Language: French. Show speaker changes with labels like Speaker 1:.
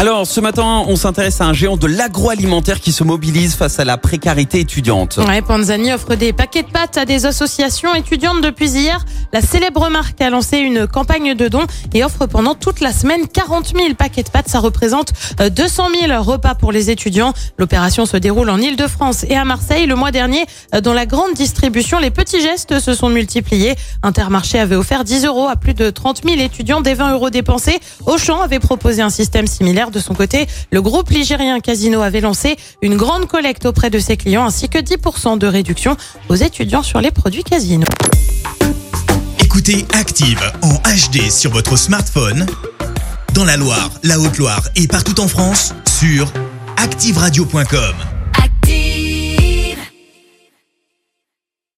Speaker 1: Alors, ce matin, on s'intéresse à un géant de l'agroalimentaire qui se mobilise face à la précarité étudiante.
Speaker 2: Ouais, Panzani offre des paquets de pâtes à des associations étudiantes depuis hier. La célèbre marque a lancé une campagne de dons et offre pendant toute la semaine 40 000 paquets de pâtes. Ça représente euh, 200 000 repas pour les étudiants. L'opération se déroule en Ile-de-France et à Marseille. Le mois dernier, euh, dans la grande distribution, les petits gestes se sont multipliés. Intermarché avait offert 10 euros à plus de 30 000 étudiants des 20 euros dépensés. Auchan avait proposé un système similaire. De son côté, le groupe ligérien Casino avait lancé une grande collecte auprès de ses clients ainsi que 10% de réduction aux étudiants sur les produits Casino.
Speaker 3: Écoutez Active en HD sur votre smartphone, dans la Loire, la Haute-Loire et partout en France, sur activeradio.com.